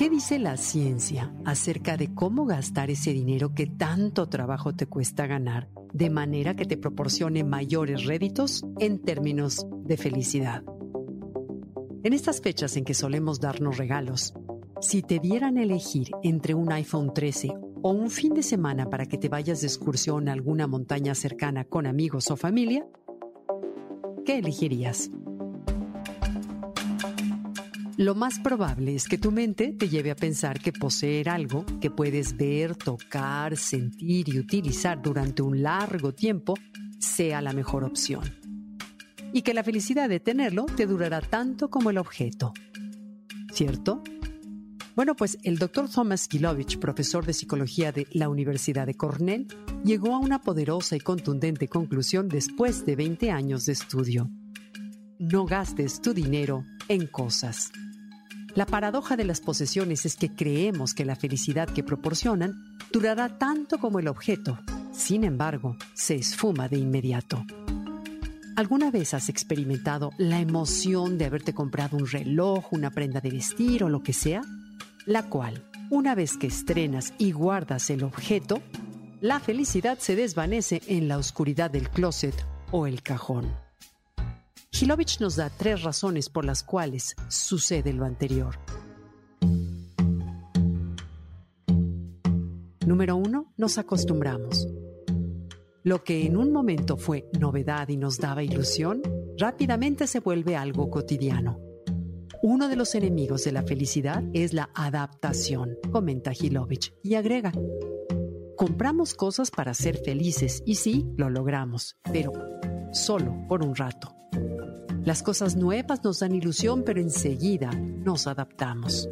¿Qué dice la ciencia acerca de cómo gastar ese dinero que tanto trabajo te cuesta ganar de manera que te proporcione mayores réditos en términos de felicidad? En estas fechas en que solemos darnos regalos, si te dieran elegir entre un iPhone 13 o un fin de semana para que te vayas de excursión a alguna montaña cercana con amigos o familia, ¿qué elegirías? Lo más probable es que tu mente te lleve a pensar que poseer algo que puedes ver, tocar, sentir y utilizar durante un largo tiempo sea la mejor opción. Y que la felicidad de tenerlo te durará tanto como el objeto. ¿Cierto? Bueno, pues el doctor Thomas Gilovich, profesor de psicología de la Universidad de Cornell, llegó a una poderosa y contundente conclusión después de 20 años de estudio. No gastes tu dinero en cosas. La paradoja de las posesiones es que creemos que la felicidad que proporcionan durará tanto como el objeto. Sin embargo, se esfuma de inmediato. ¿Alguna vez has experimentado la emoción de haberte comprado un reloj, una prenda de vestir o lo que sea? La cual, una vez que estrenas y guardas el objeto, la felicidad se desvanece en la oscuridad del closet o el cajón. Hilovich nos da tres razones por las cuales sucede lo anterior. Número uno, nos acostumbramos. Lo que en un momento fue novedad y nos daba ilusión, rápidamente se vuelve algo cotidiano. Uno de los enemigos de la felicidad es la adaptación, comenta Hilovich, y agrega, compramos cosas para ser felices y sí, lo logramos, pero solo por un rato. Las cosas nuevas nos dan ilusión, pero enseguida nos adaptamos.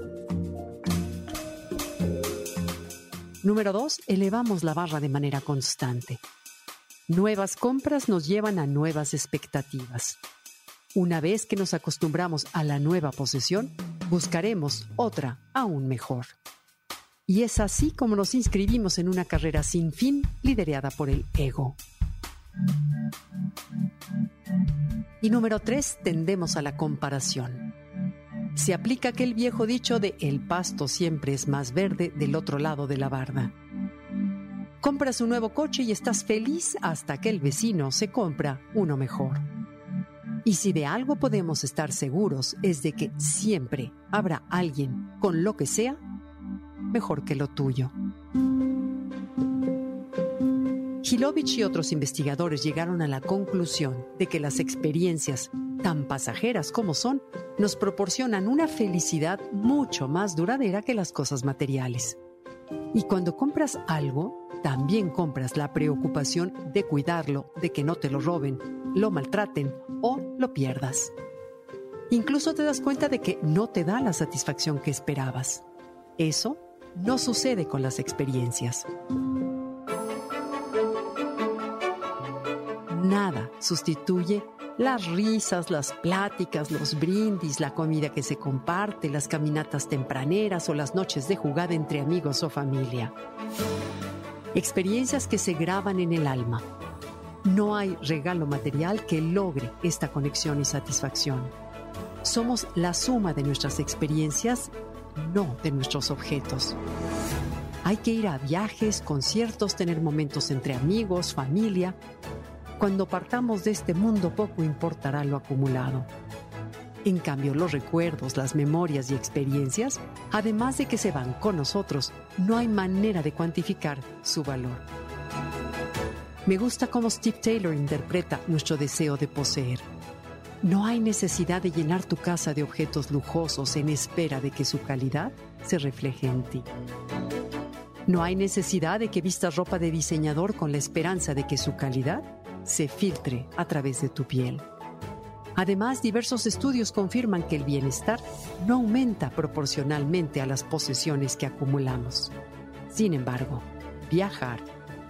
Número 2. Elevamos la barra de manera constante. Nuevas compras nos llevan a nuevas expectativas. Una vez que nos acostumbramos a la nueva posesión, buscaremos otra aún mejor. Y es así como nos inscribimos en una carrera sin fin liderada por el ego. Y número tres, tendemos a la comparación. Se aplica aquel viejo dicho de el pasto siempre es más verde del otro lado de la barda. Compras un nuevo coche y estás feliz hasta que el vecino se compra uno mejor. Y si de algo podemos estar seguros es de que siempre habrá alguien con lo que sea mejor que lo tuyo. Hilovich y otros investigadores llegaron a la conclusión de que las experiencias, tan pasajeras como son, nos proporcionan una felicidad mucho más duradera que las cosas materiales. Y cuando compras algo, también compras la preocupación de cuidarlo, de que no te lo roben, lo maltraten o lo pierdas. Incluso te das cuenta de que no te da la satisfacción que esperabas. Eso no sucede con las experiencias. Nada sustituye las risas, las pláticas, los brindis, la comida que se comparte, las caminatas tempraneras o las noches de jugada entre amigos o familia. Experiencias que se graban en el alma. No hay regalo material que logre esta conexión y satisfacción. Somos la suma de nuestras experiencias, no de nuestros objetos. Hay que ir a viajes, conciertos, tener momentos entre amigos, familia, cuando partamos de este mundo poco importará lo acumulado. En cambio, los recuerdos, las memorias y experiencias, además de que se van con nosotros, no hay manera de cuantificar su valor. Me gusta cómo Steve Taylor interpreta nuestro deseo de poseer. No hay necesidad de llenar tu casa de objetos lujosos en espera de que su calidad se refleje en ti. No hay necesidad de que vistas ropa de diseñador con la esperanza de que su calidad se filtre a través de tu piel. Además, diversos estudios confirman que el bienestar no aumenta proporcionalmente a las posesiones que acumulamos. Sin embargo, viajar,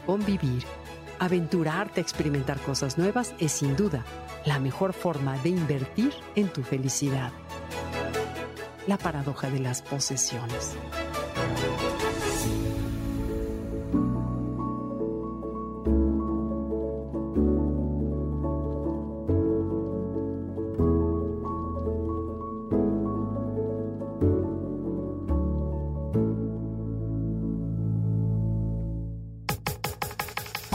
convivir, Aventurarte a experimentar cosas nuevas es sin duda la mejor forma de invertir en tu felicidad. La paradoja de las posesiones.